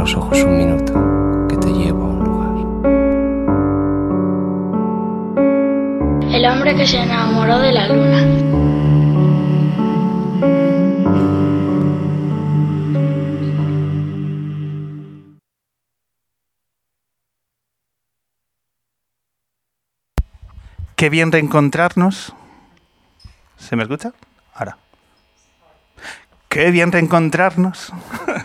los ojos un minuto, que te llevo a un lugar. El hombre que se enamoró de la luna. Qué bien reencontrarnos. ¿Se me escucha? Ahora. Qué bien reencontrarnos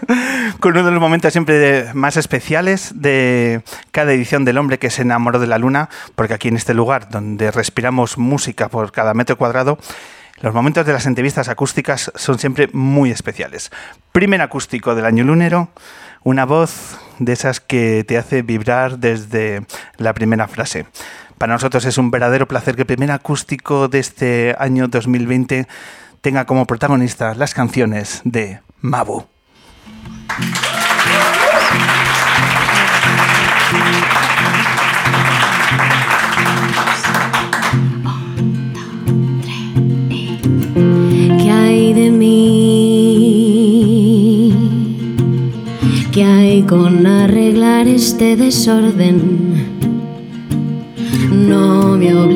con uno de los momentos siempre más especiales de cada edición del hombre que se enamoró de la luna, porque aquí en este lugar donde respiramos música por cada metro cuadrado, los momentos de las entrevistas acústicas son siempre muy especiales. Primer acústico del año lunero, una voz de esas que te hace vibrar desde la primera frase. Para nosotros es un verdadero placer que el primer acústico de este año 2020 tenga como protagonista las canciones de Mabu. ¿Qué hay de mí? ¿Qué hay con arreglar este desorden?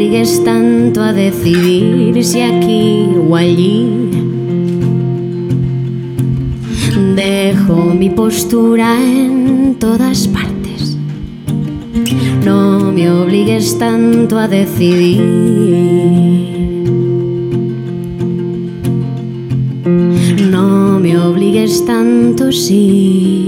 No me obligues tanto a decidir si aquí o allí. Dejo mi postura en todas partes. No me obligues tanto a decidir. No me obligues tanto si.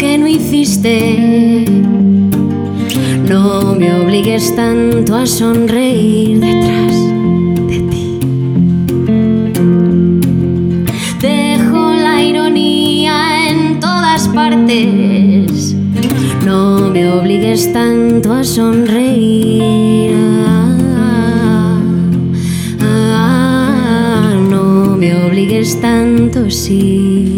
Que no hiciste? No me obligues tanto a sonreír detrás de ti. Dejo la ironía en todas partes. No me obligues tanto a sonreír. Ah, no me obligues tanto, sí.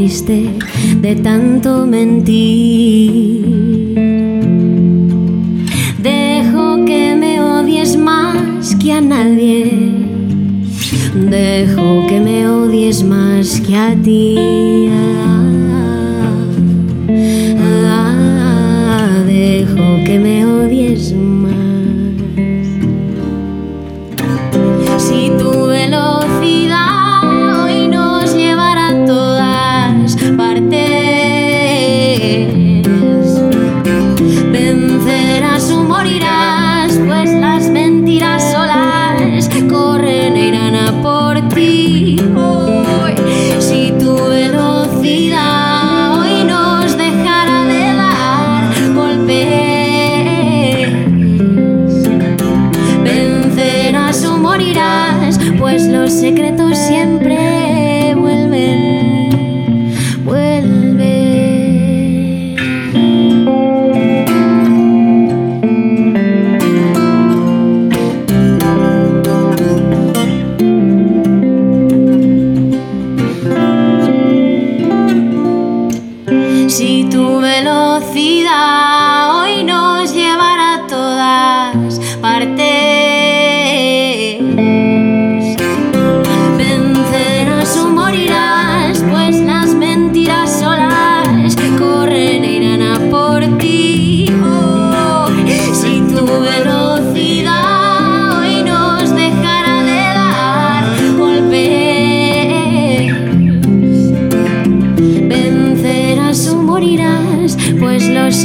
De tanto mentir. Dejo que me odies más que a nadie. Dejo que me odies más que a ti.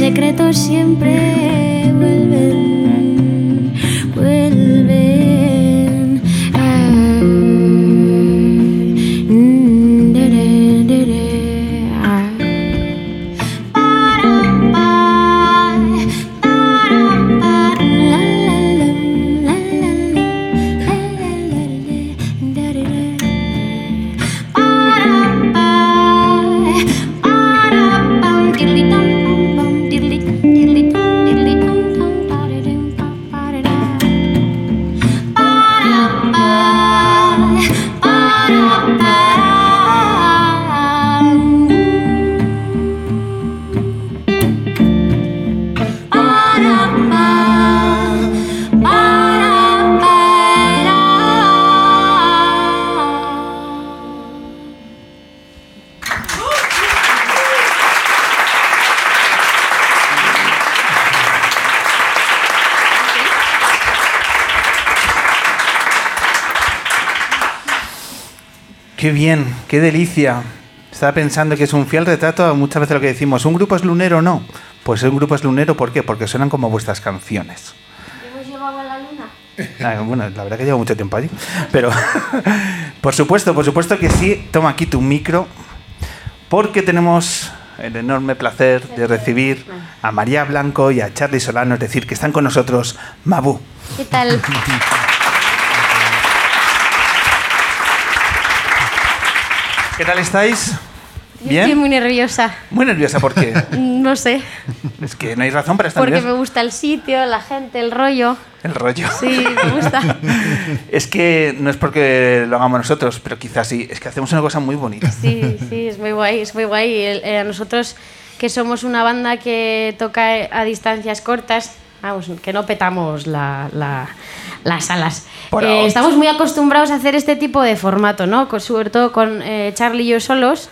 secretos siempre. Qué bien, qué delicia. Estaba pensando que es un fiel retrato a muchas veces lo que decimos, ¿un grupo es lunero o no? Pues un grupo es lunero, ¿por qué? Porque suenan como vuestras canciones. ¿Hemos llevado a la luna? Ah, bueno, la verdad que llevo mucho tiempo allí. Pero, por supuesto, por supuesto que sí. Toma aquí tu micro, porque tenemos el enorme placer de recibir a María Blanco y a Charlie Solano, es decir, que están con nosotros Mabu. ¿Qué tal? ¿Qué tal estáis? Estoy ¿Bien? muy nerviosa. Muy nerviosa porque No sé. es que no hay razón para estar Porque me nerviosa. gusta el sitio, la gente, el rollo. El rollo. Sí, me gusta. Es que no es porque lo hagamos nosotros, pero quizás sí. Es que hacemos una cosa muy bonita. Sí, sí, es muy guay, es muy guay. El- eh, nosotros que somos una banda que toca a distancias cortas, vamos, que no petamos la- la- las salas. Eh, estamos muy acostumbrados a hacer este tipo de formato, ¿no? Con- sobre todo con eh, Charlie y yo solos.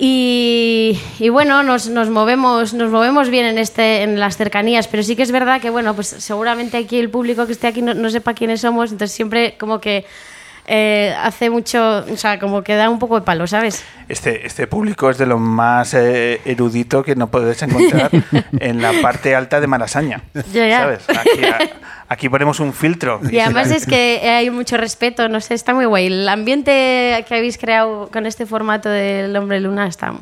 Y, y bueno, nos, nos movemos, nos movemos bien en, este, en las cercanías, pero sí que es verdad que, bueno, pues seguramente aquí el público que esté aquí no, no sepa quiénes somos, entonces siempre como que eh, hace mucho, o sea, como que da un poco de palo, ¿sabes? Este, este público es de lo más eh, erudito que no puedes encontrar en la parte alta de Malasaña. Ya, ya. ¿Sabes? Aquí, a- aquí ponemos un filtro. Y además es que hay mucho respeto, no sé, está muy guay. El ambiente que habéis creado con este formato del Hombre Luna está,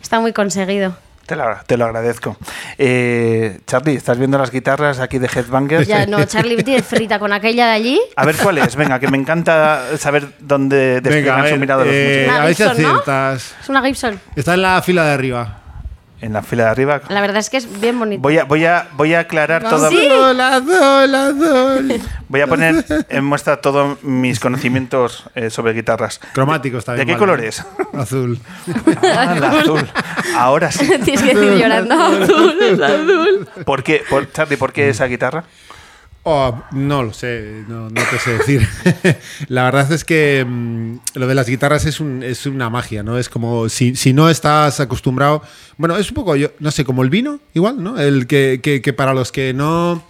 está muy conseguido. Te lo, te lo agradezco. Eh, Charlie, ¿estás viendo las guitarras aquí de Headbangers? Ya, no, Charlie tiene frita con aquella de allí. A ver cuál es. Venga, que me encanta saber dónde despliegan su mirada los eh, músicos. Una a ver si Gibson, ¿no? Es una Gibson. Está en la fila de arriba. En la fila de arriba. La verdad es que es bien bonito. Voy a, voy a, voy a aclarar todo. ¿Sí? Azul, azul, azul. Voy a poner en muestra todos mis conocimientos eh, sobre guitarras. Cromáticos ¿De también. qué vale. color es? Azul. Ah, la azul. Ahora sí. Tienes que decir llorando. Azul, es azul. ¿Por qué, por, Charlie, ¿por qué esa guitarra? Oh, no lo sé, no, no te sé decir. la verdad es que mm, lo de las guitarras es, un- es una magia, ¿no? Es como si, si no estás acostumbrado. Bueno, es un poco, yo no sé, como el vino, igual, ¿no? El que, que- que para los que no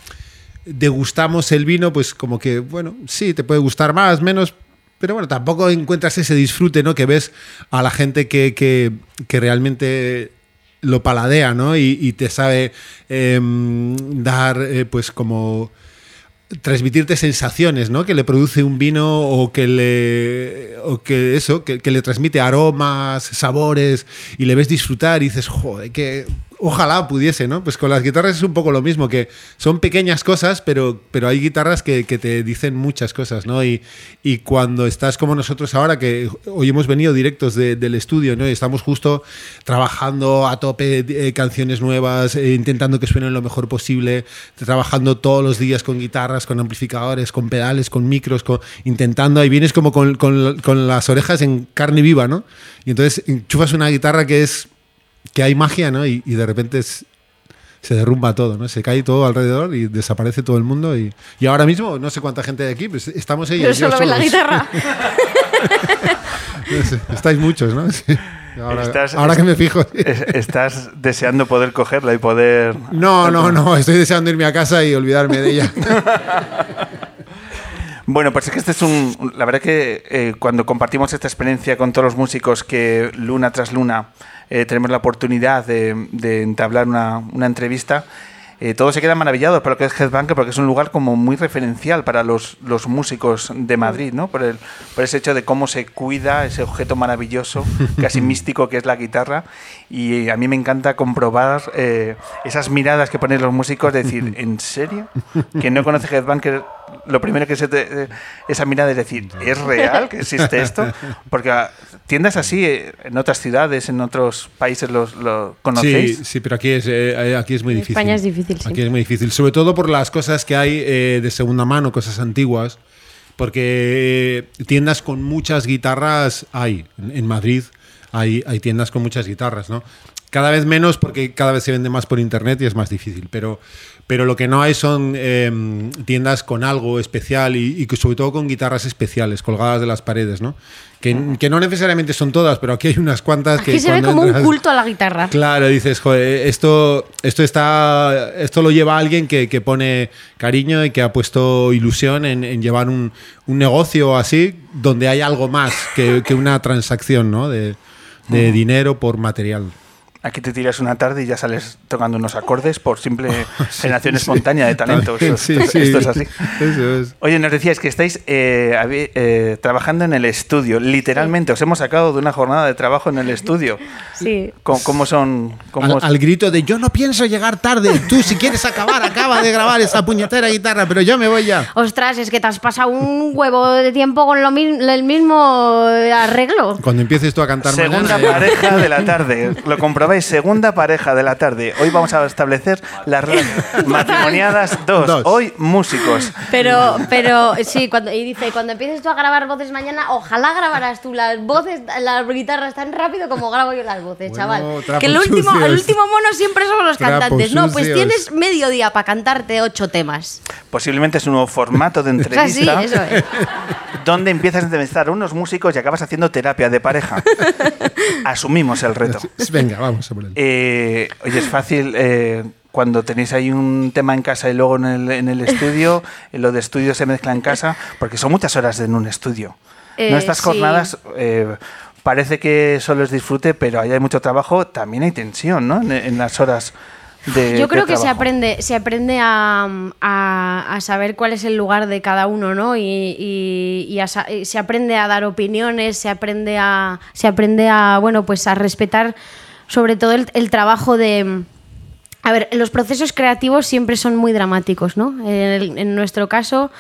degustamos el vino, pues como que, bueno, sí, te puede gustar más, menos. Pero bueno, tampoco encuentras ese disfrute, ¿no? Que ves a la gente que, que- que realmente lo paladea, ¿no? Y, te sabe em, dar, eh, pues como transmitirte sensaciones, ¿no? Que le produce un vino o que le o que eso, que, le transmite aromas, sabores y le ves disfrutar y dices, joder, que ojalá pudiese, ¿no? Pues con las guitarras es un poco lo mismo, que son pequeñas cosas, pero, pero hay guitarras que, te dicen muchas cosas, ¿no? Y, y cuando estás como nosotros ahora, que hoy hemos venido directos de- del estudio, ¿no? Y estamos justo trabajando a tope eh, canciones nuevas, eh, intentando que suenen lo mejor posible, trabajando todos los días con guitarras, con amplificadores, con pedales, con micros, con- intentando, ahí vienes como con, con- con las orejas en carne viva, ¿no? Y entonces enchufas una guitarra que es que hay magia, ¿no? Y, y de repente es- se derrumba todo, ¿no? Se cae todo alrededor y desaparece todo el mundo. Y, y ahora mismo, no sé cuánta gente hay aquí, pues estamos ellos. Pero solo ve la guitarra. Estáis muchos, ¿no? Sí. Ahora, Estás- ahora que me fijo. Es- Estás deseando poder cogerla y poder... No, no, no, estoy deseando irme a casa y olvidarme de ella. Bueno, pues es que este es un... La verdad que eh, cuando compartimos esta experiencia con todos los músicos que luna tras luna eh, tenemos la oportunidad de, de entablar una, una entrevista, eh, todos se quedan maravillados por lo que es Headbanger porque es un lugar como muy referencial para los, los músicos de Madrid, ¿no? Por, el, por ese hecho de cómo se cuida ese objeto maravilloso, casi místico que es la guitarra. Y a mí me encanta comprobar eh, esas miradas que ponen los músicos de decir, ¿en serio? Que no conoce Headbanger, lo primero que se te, eh, esa mirada es decir, ¿es real que existe esto? Porque ah, tiendas así eh, en otras ciudades, en otros países los, lo Sí, conocéis. sí, pero aquí es, eh, aquí es muy En difícil. España es difícil, sí. Aquí es muy difícil. Sobre todo por las cosas que hay eh, de segunda mano, cosas antiguas. Porque tiendas con muchas guitarras hay. En, en Madrid hay, hay tiendas con muchas guitarras, ¿no? Cada vez menos porque cada vez se vende más por internet y es más difícil. Pero, pero lo que no hay son eh, tiendas con algo especial y, y que sobre todo con guitarras especiales colgadas de las paredes, ¿no? Que, que no necesariamente son todas, pero aquí hay unas cuantas que se ve como un culto a la guitarra. Claro, dices, joder, esto, esto está. Esto lo lleva alguien que, que pone cariño y que ha puesto ilusión en, en llevar un, un negocio así, donde hay algo más que, que una transacción, ¿no? De, de dinero por material. Aquí te tiras una tarde y ya sales tocando unos acordes por simple generación espontánea de talento. Esto, Sí, esto- sí. esto es así. Eso es. Oye, nos decíais que estáis eh, eh, trabajando en el estudio. Literalmente, os hemos sacado de una jornada de trabajo en el estudio. Sí. ¿Cómo, cómo son? cómo Al, grito de yo no pienso llegar tarde. Tú, si quieres acabar, acaba de grabar esa puñetera guitarra, pero yo me voy ya. Ostras, es que te has pasado un huevo de tiempo con lo mi- el mismo arreglo. Cuando empieces tú a cantar Segunda mañana, ya- pareja de la tarde. Lo comprobáis, segunda pareja de la tarde. Hoy vamos a establecer las relaciones matrimoniadas dos. Dos. Hoy músicos. Pero, pero sí, cuando, y dice, cuando empieces tú a grabar voces mañana, ojalá grabarás tú las voces, las guitarras tan rápido como grabo yo las voces, Bueno, chaval. Que el último, el último mono siempre somos los Trapos cantantes. No, pues tienes medio día para cantarte ocho temas. Posiblemente es un nuevo formato de O sea, sí, entrevista. eso es. donde empiezas a entrevistar a unos músicos y acabas haciendo terapia de pareja. Asumimos el reto. Venga, vamos a por él. Eh, oye, es fácil eh, cuando tenéis ahí un tema en casa y luego en el, en el estudio, lo de estudio se mezcla en casa, porque son muchas horas en un estudio. Eh, no estas sí. jornadas eh, parece que solo es disfrute, pero ahí hay mucho trabajo, también hay tensión, ¿no? En, en las horas de Yo creo de que se trabajo. aprende, se aprende a, a- a saber cuál es el lugar de cada uno, ¿no? Y, y- y a y se aprende a dar opiniones, se aprende a, se aprende a, bueno, pues a respetar sobre todo el, el trabajo de... A ver, los procesos creativos siempre son muy dramáticos, ¿no? En, nuestro caso,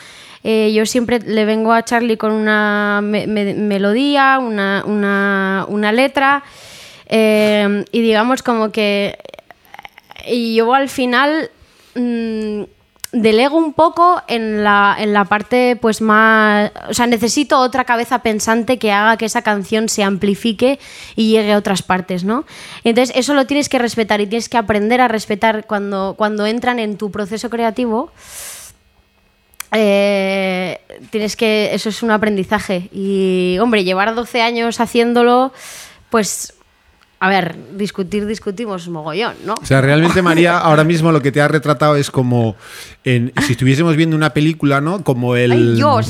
eh, yo siempre le vengo a Charlie con una me- me- melodía, una, una- una letra, eh, y digamos como que y yo al final mm, delego un poco en la, en la parte pues más... O sea, necesito otra cabeza pensante que haga que esa canción se amplifique y llegue a otras partes, ¿no? Entonces eso lo tienes que respetar y tienes que aprender a respetar cuando, cuando entran en tu proceso creativo. Eh, tienes que... Eso es un aprendizaje. Y, hombre, llevar 12 años haciéndolo, pues... A ver, discutir, discutimos mogollón, ¿no? O sea, realmente, María, ahora mismo lo que te ha retratado es como en, si estuviésemos viendo una película, ¿no? Como el. ¡Ay, Dios!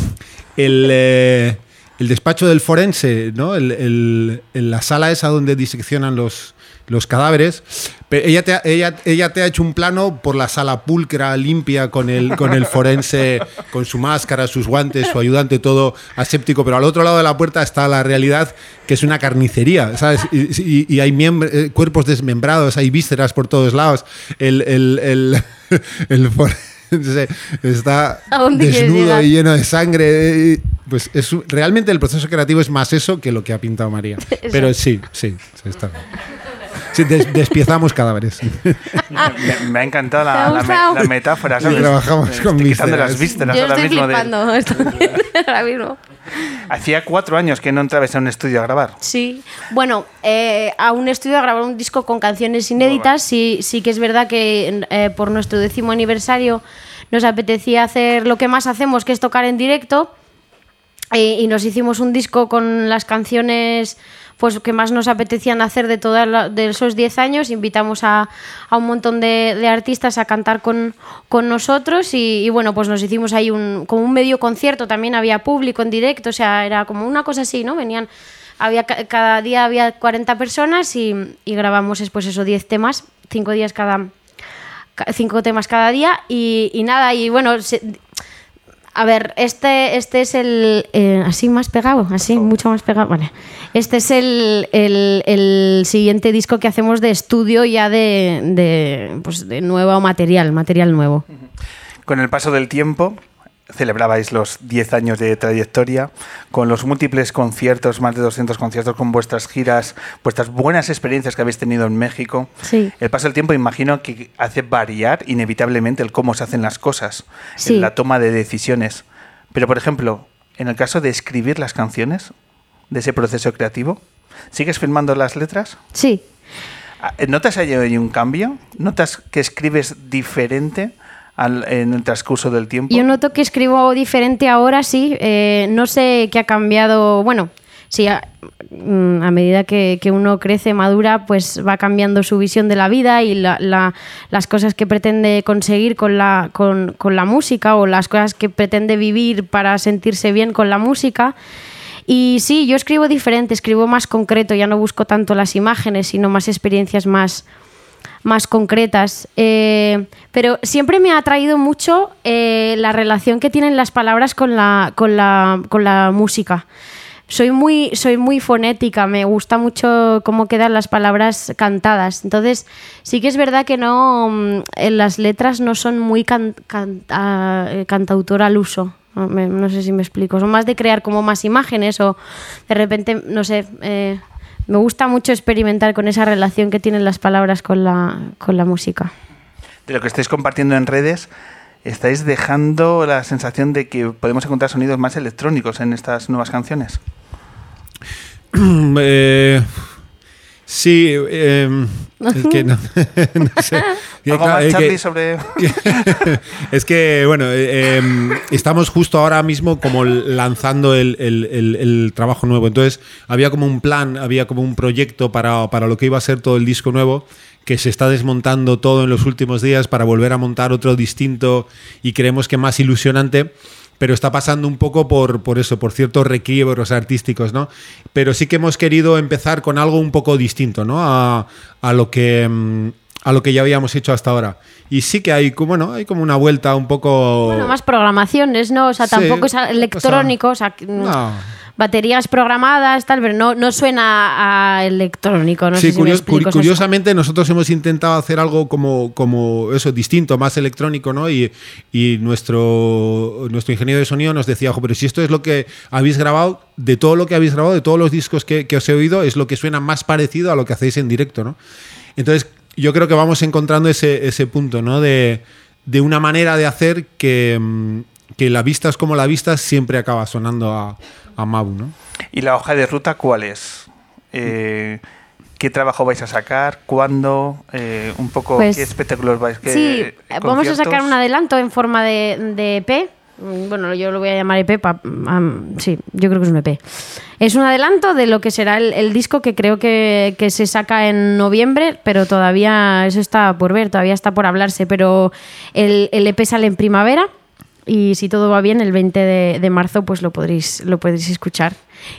El, eh, el despacho del forense, ¿no? El, la sala esa donde diseccionan los, los cadáveres. Pero ella, te ha, ella, ella te ha hecho un plano por la sala pulcra, limpia, con el, con el forense, con su máscara, sus guantes, su ayudante, todo aséptico. Pero al otro lado de la puerta está la realidad, que es una carnicería, ¿sabes? Y, y- y hay eh, cuerpos desmembrados, hay vísceras por todos lados. El, el, el, el forense está ¿A dónde quieres desnudo y lleno de sangre. Pues es, realmente el proceso creativo es más eso que lo que ha pintado María. Pero sí, sí, sí, está bien. Sí, des- despiezamos cadáveres. Me, me ha encantado ¿Te la, la me- gustado? la metáfora. ¿sabes? trabajamos Estoy con quitando vísceras. las vísceras Yo ahora estoy mismo de- flipando estoy ahora mismo. Hacía cuatro años que no entrabas a un estudio a grabar. Sí, bueno, eh, a un estudio a grabar un disco con canciones inéditas. Sí, sí que es verdad que eh, por nuestro décimo aniversario nos apetecía hacer lo que más hacemos, que es tocar en directo. Eh, y nos hicimos un disco con las canciones pues que más nos apetecían hacer de todos de esos 10 años. Invitamos a, un montón de, artistas a cantar con, con nosotros y, y, bueno, pues nos hicimos ahí un, como un medio concierto, también había público en directo, o sea, era como una cosa así, ¿no? Venían, había, ca- cada día había 40 personas y, y grabamos después esos 10 temas, 5 días cada, ca- cinco temas cada día y, y nada, y bueno, se- a ver, este, este es el. eh, así más pegado, así, mucho más pegado. Vale. Este es el, el- el siguiente disco que hacemos de estudio ya de, de, pues de nuevo material, material nuevo. Con el paso del tiempo, celebrabais los 10 años de trayectoria, con los múltiples conciertos, más de 200 conciertos, con vuestras giras, vuestras buenas experiencias que habéis tenido en México. Sí. El paso del tiempo imagino que hace variar inevitablemente el cómo se hacen las cosas, Sí. en la toma de decisiones. Pero, por ejemplo, en el caso de escribir las canciones, de ese proceso creativo, ¿sigues filmando las letras? Sí. Ah, ¿Notas ahí un cambio? ¿Notas que escribes diferente al- en el transcurso del tiempo? Yo noto que escribo diferente ahora, sí. Eh, no sé qué ha cambiado. Bueno, sí, a, mm, a medida que, que uno crece, madura, pues va cambiando su visión de la vida y la- la- las cosas que pretende conseguir con la, con, con la música o las cosas que pretende vivir para sentirse bien con la música. Y sí, yo escribo diferente, escribo más concreto, ya no busco tanto las imágenes, sino más experiencias más, más concretas. Eh, pero siempre me ha atraído mucho eh, la relación que tienen las palabras con la, con la, con la música. Soy muy, soy muy fonética, me gusta mucho cómo quedan las palabras cantadas. Entonces, sí que es verdad que no, mm, en las letras no son muy can- can- eh, cantautor al uso. No, sé si me explico. Son más de crear como más imágenes o de repente, no sé, eh, me gusta mucho experimentar con esa relación que tienen las palabras con la, con la música. De lo que estáis compartiendo en redes, estáis dejando la sensación de que podemos encontrar sonidos más electrónicos en estas nuevas canciones. Eh, sí, eh, es que no, no sé. Que ¿Algo claro, más, es que- Charlie, sobre...? es que, bueno, eh, estamos justo ahora mismo como lanzando el, el- el- el trabajo nuevo. Entonces, había como un plan, había como un proyecto para, para lo que iba a ser todo el disco nuevo, que se está desmontando todo en los últimos días para volver a montar otro distinto y creemos que más ilusionante. Pero está pasando un poco por, por eso, por ciertos requiebros artísticos, ¿no? Pero sí que hemos querido empezar con algo un poco distinto, ¿no? A, a lo que. mm, a lo que ya habíamos hecho hasta ahora. Y sí que hay como, bueno, hay como una vuelta un poco... Bueno, más programaciones, ¿no? O sea, Sí, tampoco es electrónico, o sea, No. Baterías programadas, tal, pero no, no suena a electrónico, no sí, sé si me curio- explico. curi- o sea, es- curiosamente nosotros hemos intentado hacer algo como, como eso, distinto, más electrónico, ¿no? Y, y nuestro, nuestro ingeniero de sonido nos decía, "Jo, pero si esto es lo que habéis grabado, de todo lo que habéis grabado, de todos los discos que, que os he oído, es lo que suena más parecido a lo que hacéis en directo, ¿no? Entonces, yo creo que vamos encontrando ese, ese punto, ¿no? De, de una manera de hacer que, mm, que la vistas como la vistas siempre acaba sonando a, a Mabu, ¿no? ¿Y la hoja de ruta cuál es? Eh, ¿Qué trabajo vais a sacar? ¿Cuándo? Eh, un poco, Pues, ¿qué espectáculos vais qué Sí, vamos a sacar conciertos? un adelanto en forma de, de EP. Bueno, yo lo voy a llamar EP. pa- am, sí, yo creo que es un EP. Es un adelanto de lo que será el, el disco que creo que, que se saca en noviembre, pero todavía eso está por ver, todavía está por hablarse. Pero el, el EP sale en primavera y si todo va bien, el 20 de, de marzo pues lo podréis, lo podréis escuchar.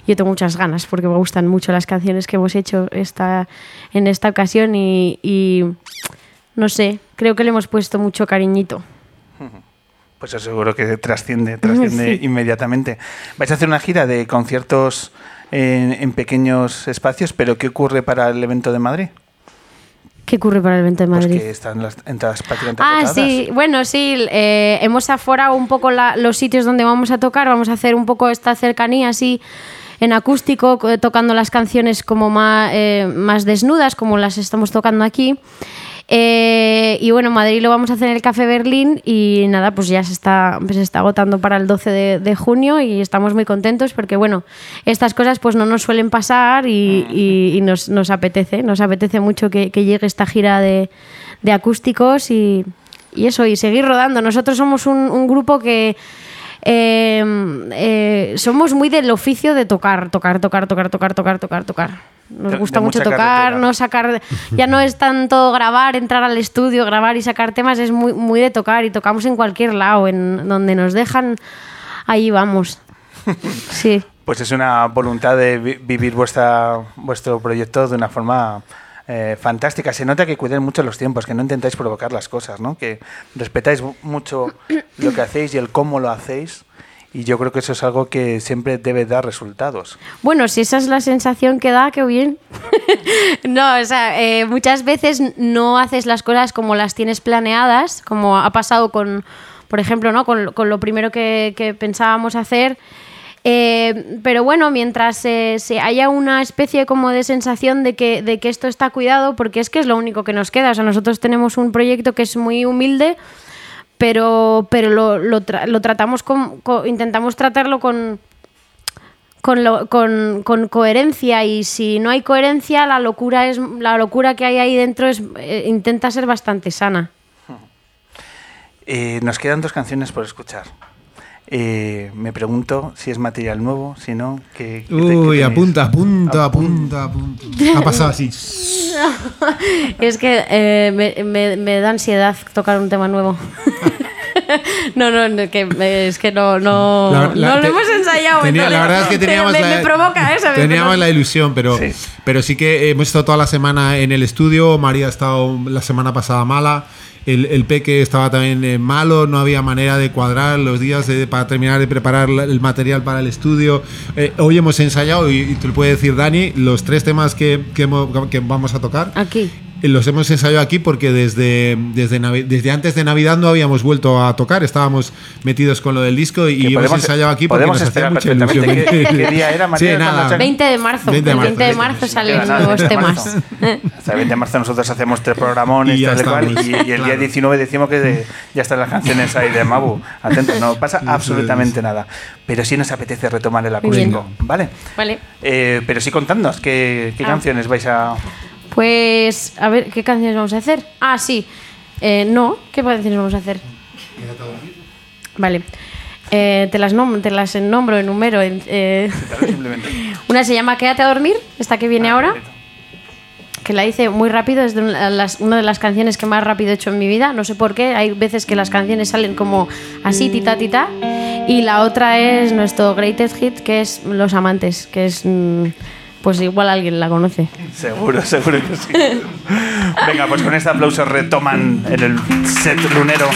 Yo tengo muchas ganas porque me gustan mucho las canciones que hemos hecho esta, en esta ocasión y- y no sé, creo que le hemos puesto mucho cariñito. Pues seguro que trasciende, trasciende Sí. inmediatamente. Vais a hacer una gira de conciertos en, en pequeños espacios, pero ¿qué ocurre para el evento de Madrid? ¿Qué ocurre para el evento de Pues Madrid? que están las entradas prácticamente Ah, agotadas. sí, bueno, sí, eh, hemos aforado un poco la- los sitios donde vamos a tocar, vamos a hacer un poco esta cercanía así en acústico, co- tocando las canciones como más, eh, más desnudas, como las estamos tocando aquí. Eh, y bueno, Madrid lo vamos a hacer en el Café Berlín y nada, pues ya se está, pues se está agotando para el 12 de, de junio y estamos muy contentos porque bueno, estas cosas pues no nos suelen pasar y, y- y nos, nos apetece, nos apetece mucho que, que llegue esta gira de, de acústicos y, y eso, y seguir rodando. Nosotros somos un, un grupo que eh, eh, somos muy del oficio de tocar, tocar, tocar, tocar, tocar, tocar, tocar, tocar. Nos gusta mucho tocar, carretera. no sacar, ya no es tanto grabar, entrar al estudio, grabar y sacar temas, es muy, muy de tocar y tocamos en cualquier lado, en donde nos dejan, ahí vamos. Sí. Pues es una voluntad de vi- vivir vuestra, vuestro proyecto de una forma eh, fantástica. Se nota que cuidáis mucho los tiempos, que no intentáis provocar las cosas, ¿no? que respetáis mu- mucho lo que hacéis y el cómo lo hacéis. Y yo creo que eso es algo que siempre debe dar resultados. Bueno, si esa es la sensación que da, qué bien. no, o sea, eh, muchas veces no haces las cosas como las tienes planeadas, como ha pasado con, por ejemplo, ¿no? con, con lo primero que, que pensábamos hacer. Eh, pero bueno, mientras se haya una especie como de sensación de que, de que esto está cuidado, porque es que es lo único que nos queda. O sea, nosotros tenemos un proyecto que es muy humilde, pero, pero lo, lo tra- lo tratamos con, intentamos tratarlo con, con- con coherencia y si no hay coherencia, la locura, es, la locura que hay ahí dentro es, eh, intenta ser bastante sana. Eh, nos quedan dos canciones por escuchar. Eh, me pregunto si es material nuevo, si no, ¿qué, qué te- qué Uy, apunta, apunta, apunta, apunta. Ha pasado así. Es que eh, me, me- me da ansiedad tocar un tema nuevo. no, no, no, que, es que no, no, La- la- no lo te- hemos ensayado. tenía- entonces- la verdad es que teníamos me, la, me provoca esa teníamos la ilusión, pero Sí. pero sí que hemos estado toda la semana en el estudio. María ha estado la semana pasada mala. El, el peque estaba también eh, malo, no había manera de cuadrar los días de- para terminar de preparar el material para el estudio. Eh, hoy hemos ensayado, y, te lo puede decir Dani, los tres temas que, que vamos a tocar. Aquí. Los hemos ensayado aquí porque desde, desde, desde antes de Navidad no habíamos vuelto a tocar, estábamos metidos con lo del disco y Que hemos podemos- ensayado aquí porque podemos nos hacía mucha ilusión. ¿Qué- qué día era, María, Sí, nada. saca- 20 de marzo. 20 de el marzo. 20 de marzo salen nuevos 20 de temas. Hasta el 20 de marzo nosotros hacemos tres programones Y tal y cual, y, y el día claro. 19 decimos que de- ya están las canciones ahí de Mabu. Atentos, no pasa absolutamente nada. Pero sí nos apetece retomar el acústico, ¿vale? Vale. Eh, pero sí contadnos, ¿qué, qué Ah. canciones vais a...? Pues, a ver, ¿qué canciones vamos a hacer? Ah, sí. Eh, no, ¿qué canciones vamos a hacer? Vale. Eh, te, las nom- te las nombro, enumero. en- eh, una se llama Quédate a dormir, esta que viene ahora, que la hice muy rápido, es de las- una de las canciones que más rápido he hecho en mi vida. No sé por qué, hay veces que las canciones salen como así, tita, tita. Y la otra es nuestro greatest hit, que es Los Amantes, que es. mm, Pues igual alguien la conoce. Seguro, seguro que sí. Venga, pues con este aplauso retoman en el set lunero.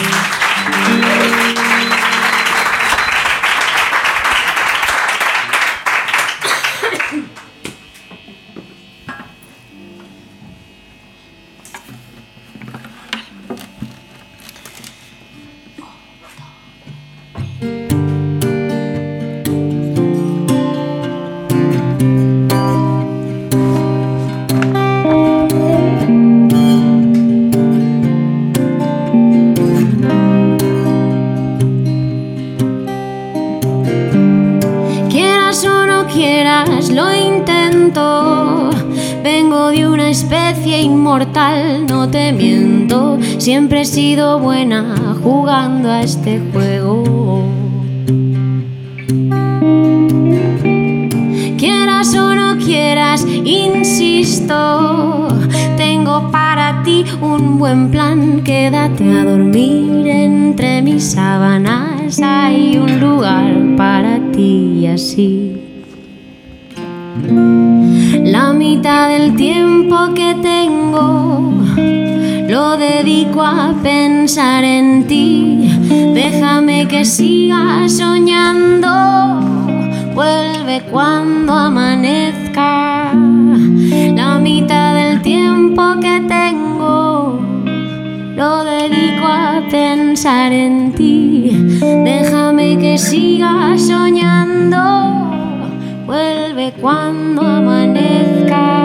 Siempre he sido buena jugando a este juego. Quieras o no quieras, insisto. Tengo para ti un buen plan. Quédate a dormir entre mis sábanas. Hay un lugar para ti y así. La mitad del tiempo que tengo lo dedico a pensar en ti. Déjame que siga soñando. Vuelve cuando amanezca. La mitad del tiempo que tengo lo dedico a pensar en ti. Déjame que siga soñando. Vuelve cuando amanezca.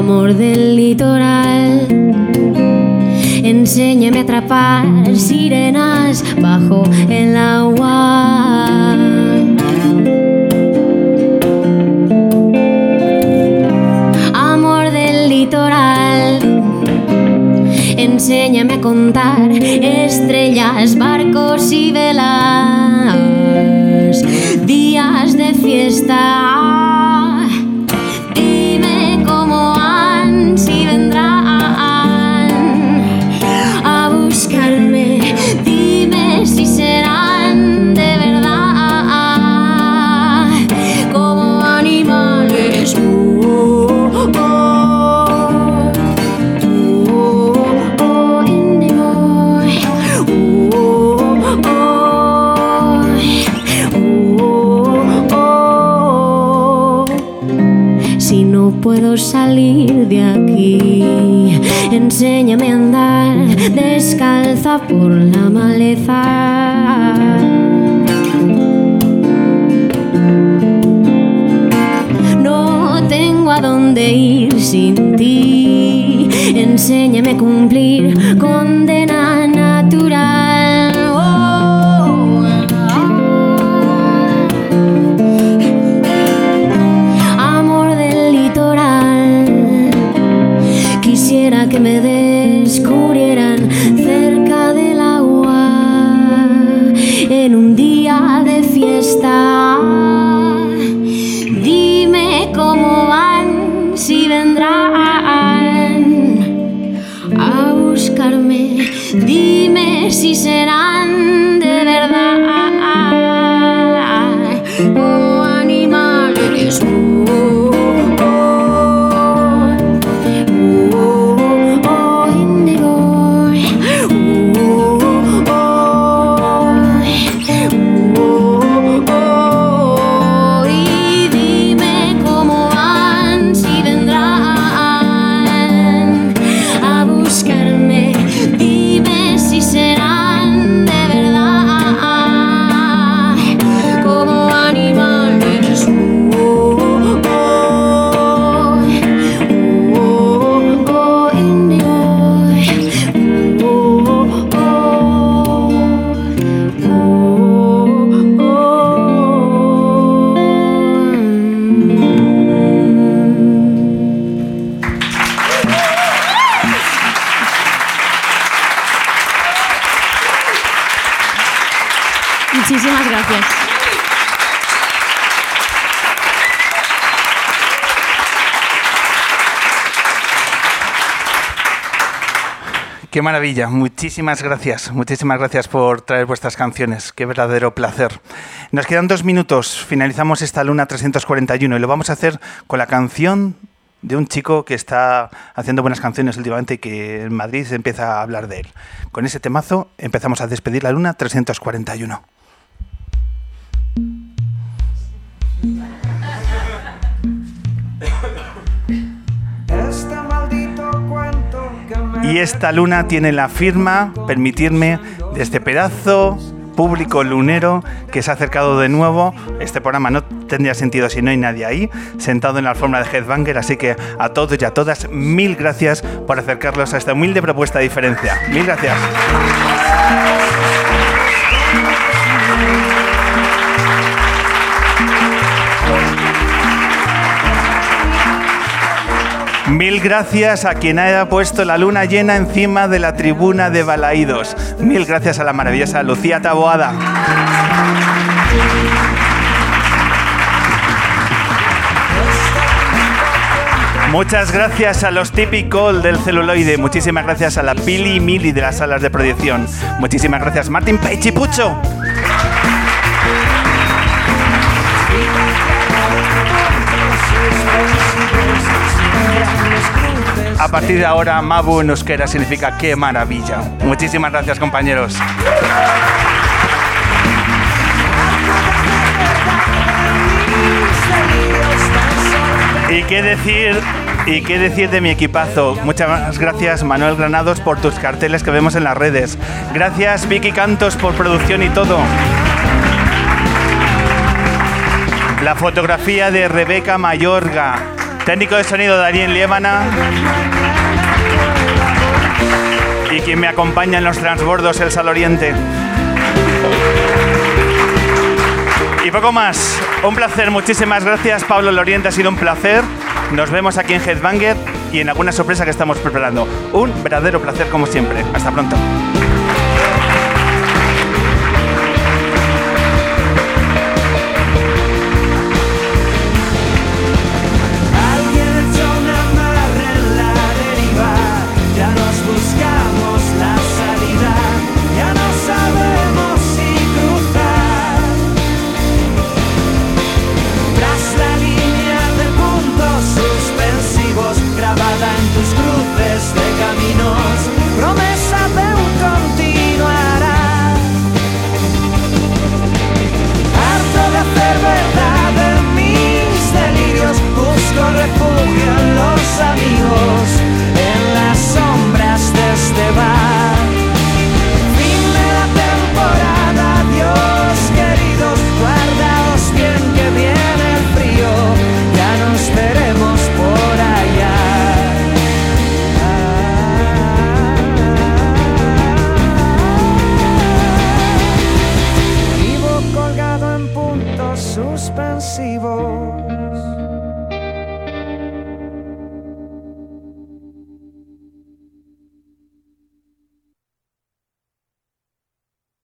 Amor del litoral, enséñame a atrapar sirenas bajo el agua. amor del litoral. Enséñame a contar estrellas, barcos y velas, días de fiesta. Salir de aquí, enséñame a andar descalza por la maleza. No tengo a dónde ir sin ti. Enséñame a cumplir condena maravilla, muchísimas gracias, muchísimas gracias por traer vuestras canciones, qué verdadero placer. Nos quedan dos minutos, finalizamos esta luna 341 y lo vamos a hacer con la canción de un chico que está haciendo buenas canciones últimamente y que en Madrid se empieza a hablar de él. Con ese temazo empezamos a despedir la luna 341. Y esta luna tiene la firma, permitirme, de este pedazo público lunero que se ha acercado de nuevo. Este programa no tendría sentido si no hay nadie ahí, sentado en la alfombra de Headbanger, así que a todos y a todas, mil gracias por acercarlos a esta humilde propuesta de diferencia. Mil gracias. Mil gracias a quien haya puesto la luna llena encima de la tribuna de Balaídos. Mil gracias a la maravillosa Lucía Taboada. Muchas gracias a los típicos del celuloide. Muchísimas gracias a la Pili y Mili de las salas de proyección. Muchísimas gracias, Martín Page partir de ahora, Mabu en euskera significa qué maravilla. Muchísimas gracias, compañeros. ¿Y qué decir? ¿Y qué decir de mi equipazo? Muchas gracias Manuel Granados por tus carteles que vemos en las redes. Gracias Vicky Cantos por producción y todo. La fotografía de Rebeca Mayorga. Técnico de sonido Darien Liébana. Y quien me acompaña en los transbordos, el Sal Oriente. Y poco más. Un placer, muchísimas gracias Pablo Loriente, ha sido un placer. Nos vemos aquí en Headbanger y en alguna sorpresa que estamos preparando. Un verdadero placer como siempre. Hasta pronto.